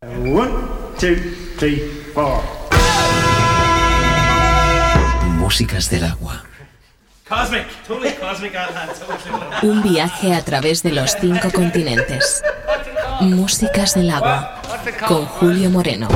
One, two, three, four. Músicas del agua. Cosmic, totally cosmic. Un viaje a través de los cinco continentes. Músicas del agua. Con Julio Moreno.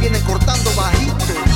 vienen cortando bajito.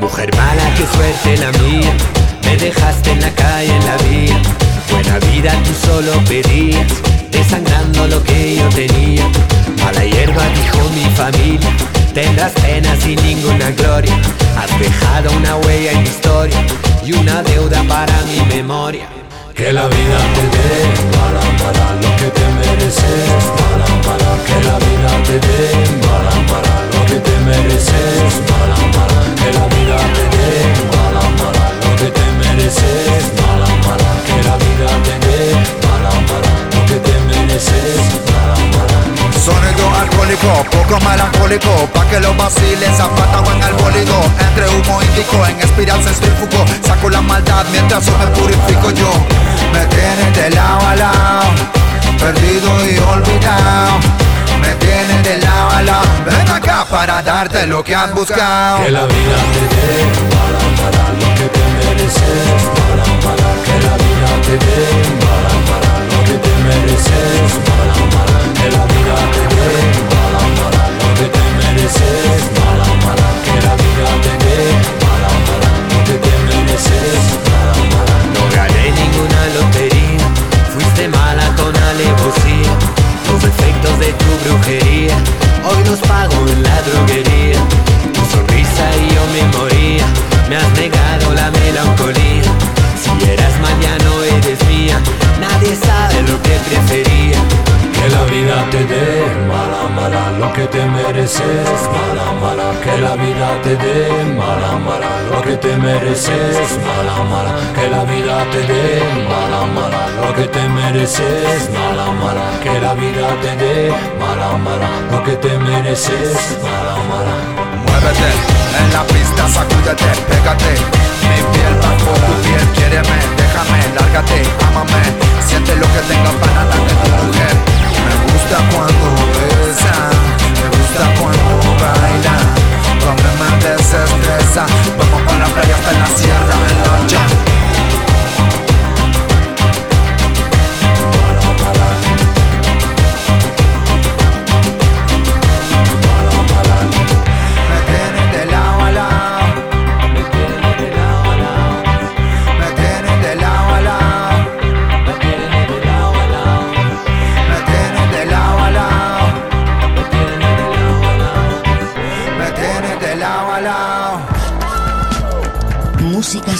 Mujer mala, qué suerte la mía. Me dejaste en la calle, en la vía. Buena vida tú solo pedías, desangrando lo que yo tenía. A la hierba dijo mi familia, tendrás pena sin ninguna gloria. Has dejado una huella en mi historia y una deuda para mi memoria. Que la vida te dé para para lo que te mereces, para para que la vida te dé para para que te mereces, para, para que la vida te dé para, para lo que te mereces, para, para que la vida te dé para, para lo que te mereces, para, para Sonido alcohólico, poco melancólico Pa' que lo vaciles, zapata en el bólido Entre humo índico, en espiral centrífugo Saco la maldad mientras me purifico yo Me tienes de lado a lado Perdido y olvidado Me tienes de lado a lado Ven acá para darte lo que has buscado. Que la vida te dé para, para lo que te mereces Para, para que la vida te dé para, para lo que te mereces Para, para que la vida te dé para, para lo que te mereces Para, para que la vida te dé para, para lo que te mereces Para, para No gané ninguna lotería, fuiste mala con alevosía. Efectos de tu brujería, hoy los pago en la droguería. Tu sonrisa y yo me moría, me has negado la melancolía. Si eras mañana eres mía, nadie sabe lo que prefería. Que la vida te dé mala, mala lo que te mereces Mala, mala que la vida te dé mala, mala lo que te mereces Mala, mala que la vida te dé mala, mala lo que te mereces Mala, mala que la vida te dé mala, mala lo que te mereces Mala, mala. Muévete, en la pista sacúdete, pégate. Mi piel bajo tu piel, quiéreme, déjame, lárgate, ámame. Siente lo que tenga para darte tu mujer. Me gusta cuando besa, me gusta cuando baila. Cuando me desestresa, vamos para la playa hasta la sierra, en lancha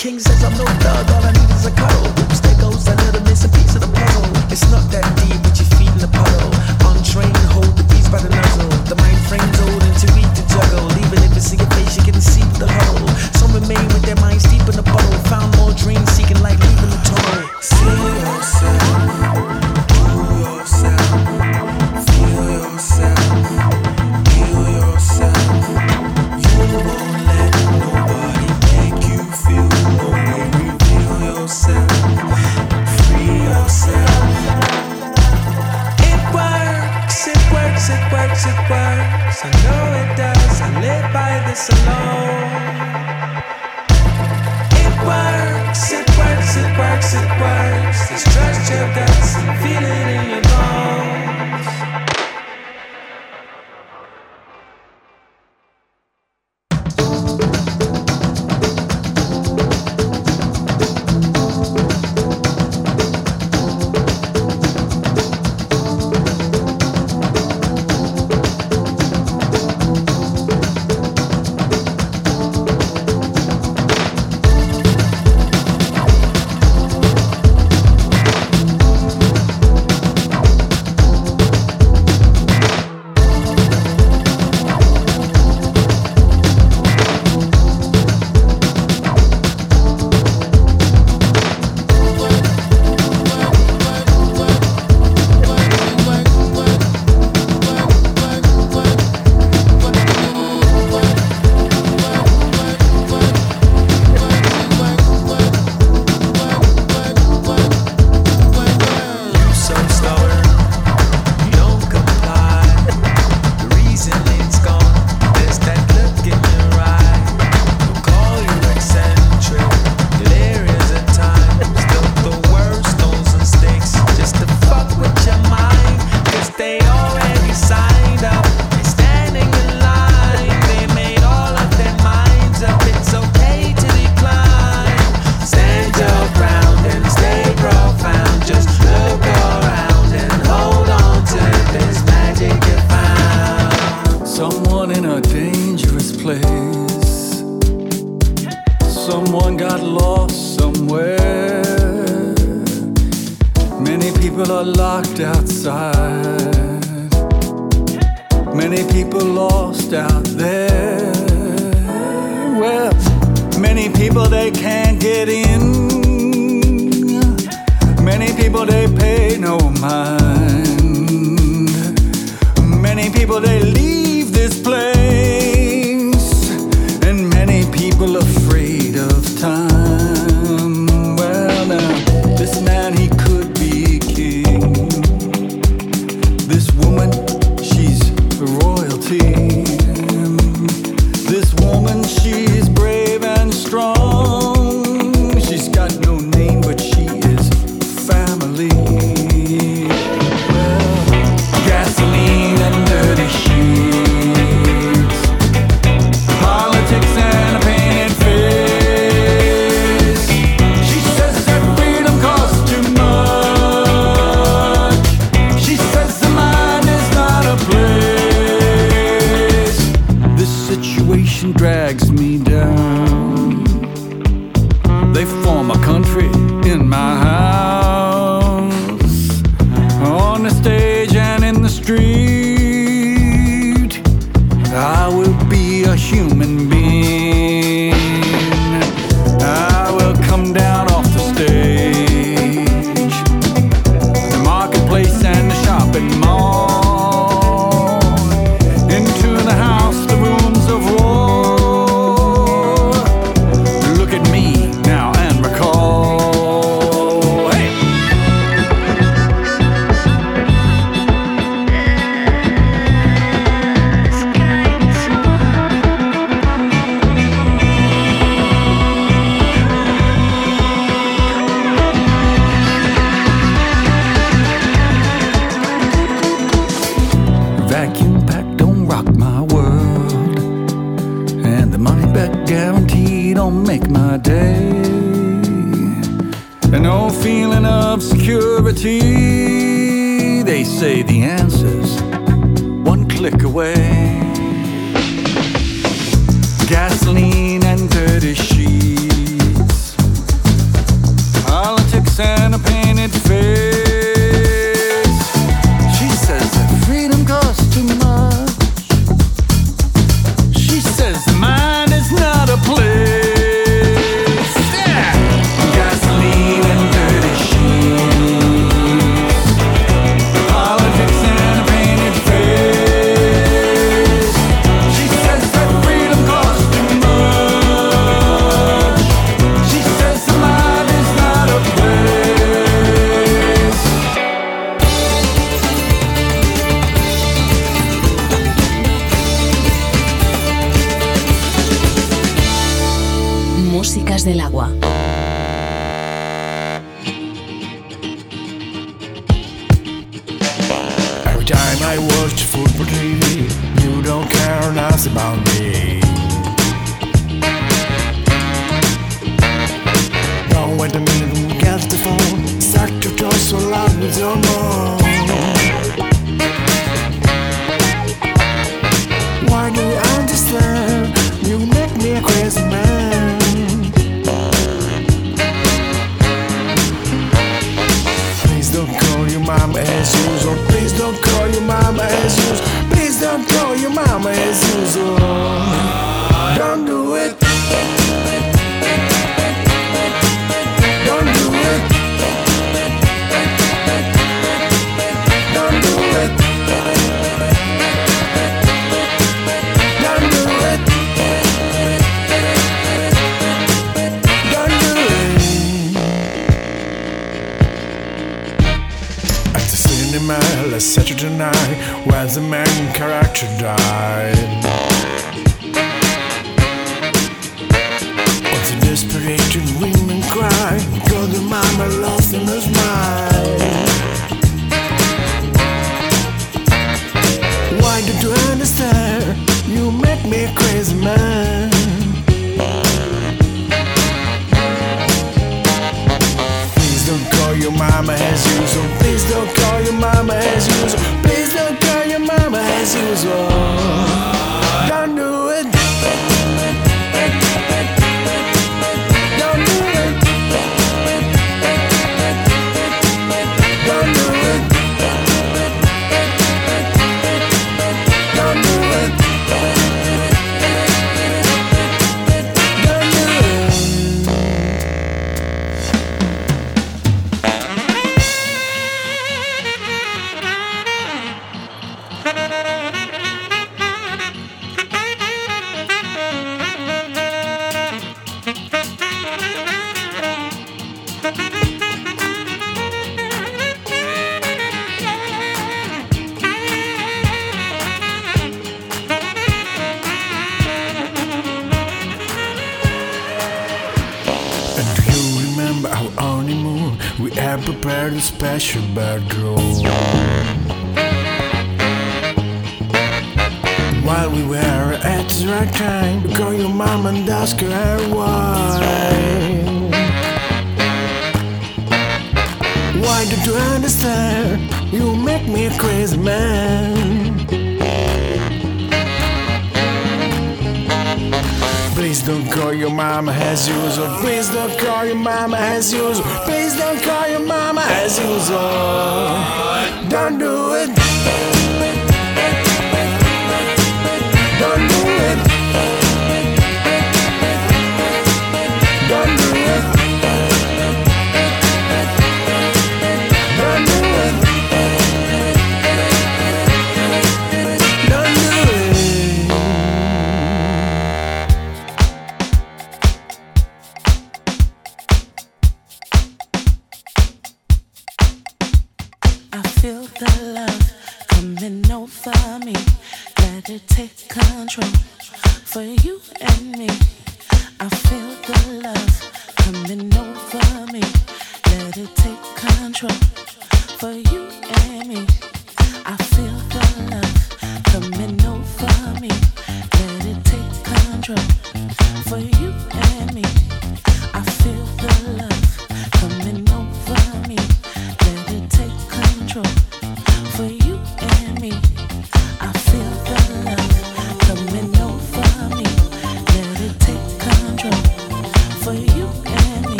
King says I'm no thug, all I Músicas del agua. Every time I watch football TV, you don't care nothing about me. Don't wait a minute, get the phone. Suck your toys so loud with your mouth. your bedroom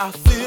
I feel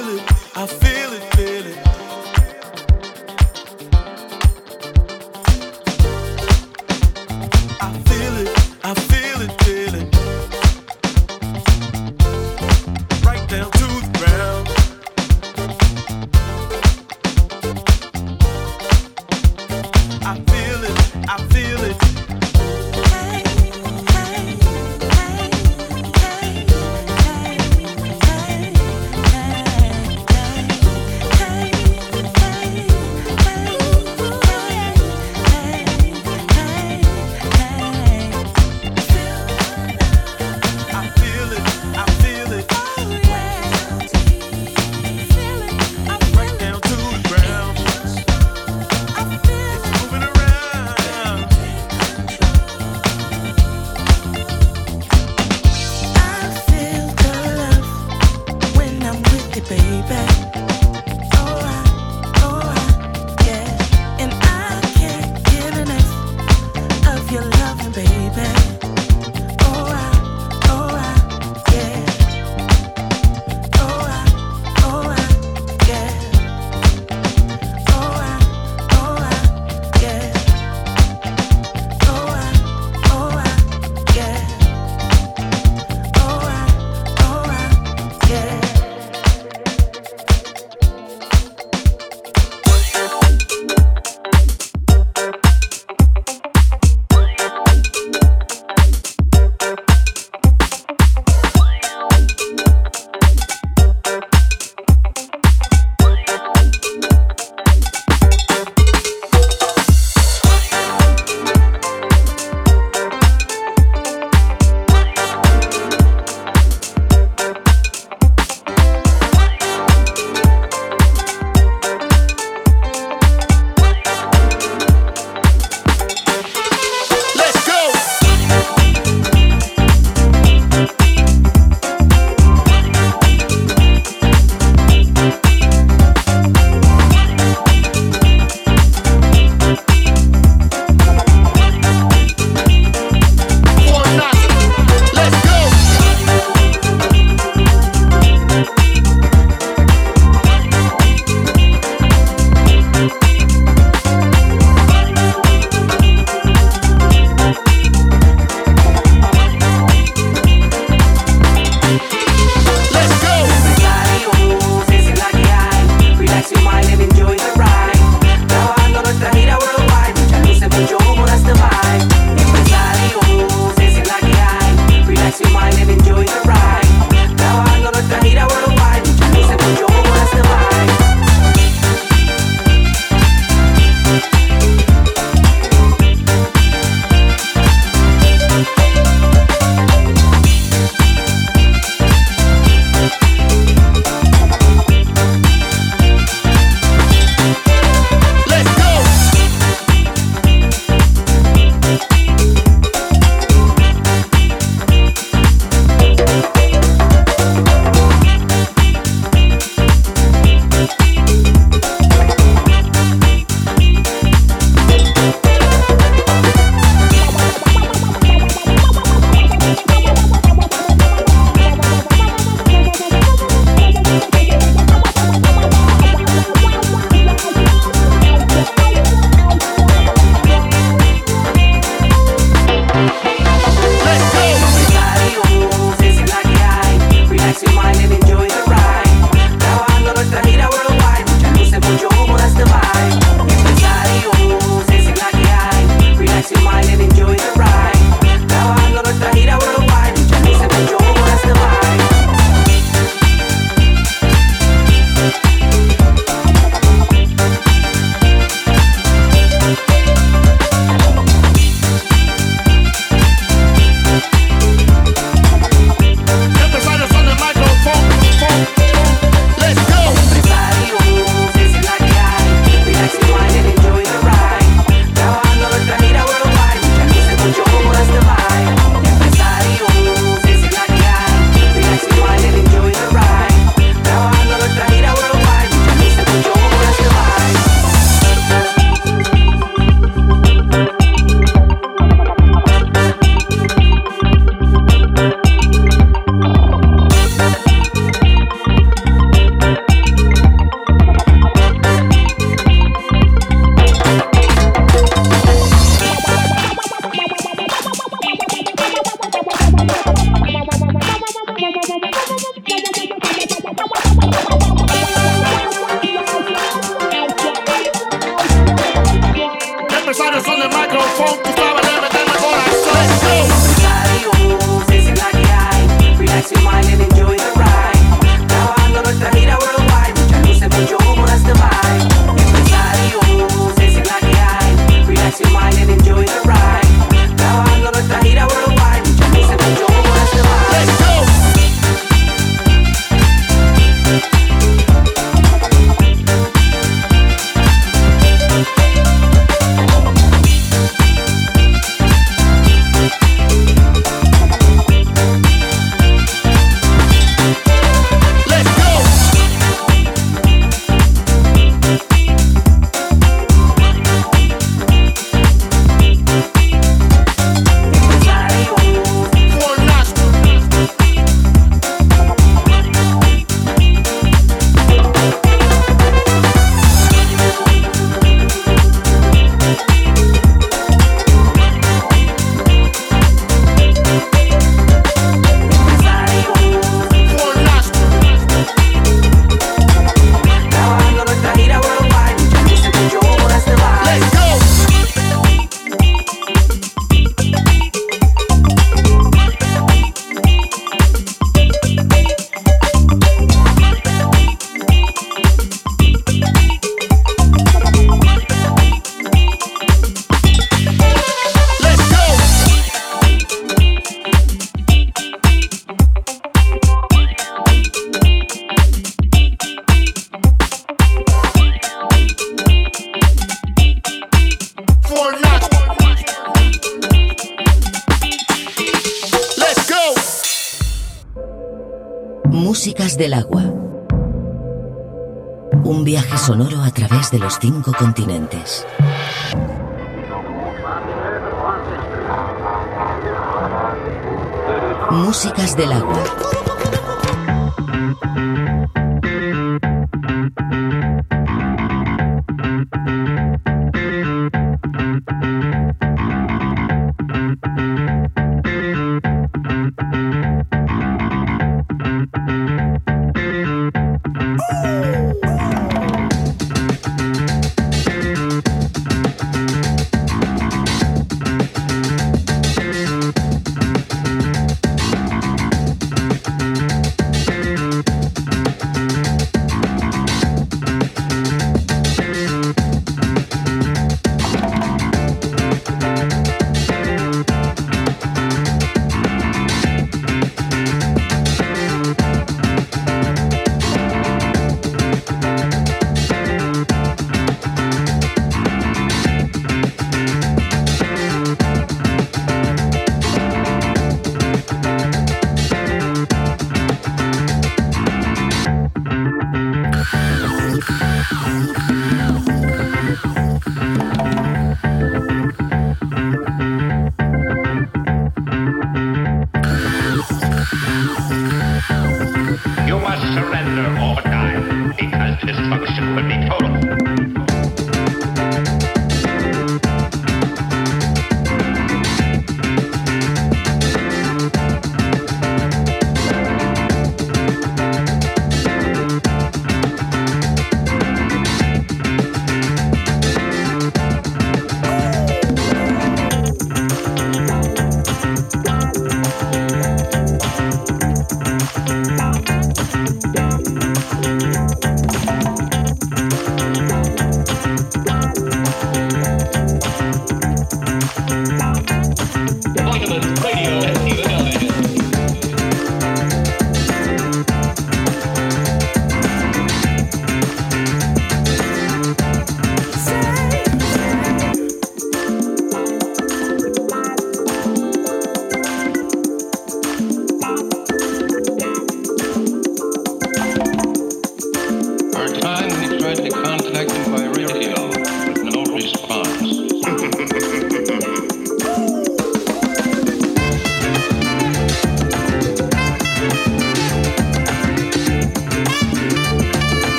5